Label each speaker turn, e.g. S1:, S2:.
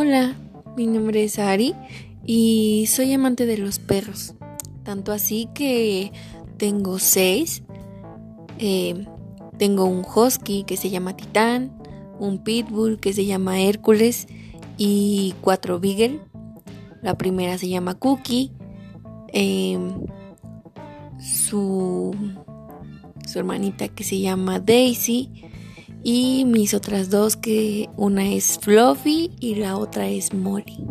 S1: Hola, mi nombre es Ari y soy amante de los perros. Tanto así que tengo seis. Eh, tengo un husky que se llama Titán, un pitbull que se llama Hércules y cuatro beagle. La primera se llama Cookie. Em, su, su hermanita que se llama Daisy y mis otras dos que una es Fluffy y la otra es Molly.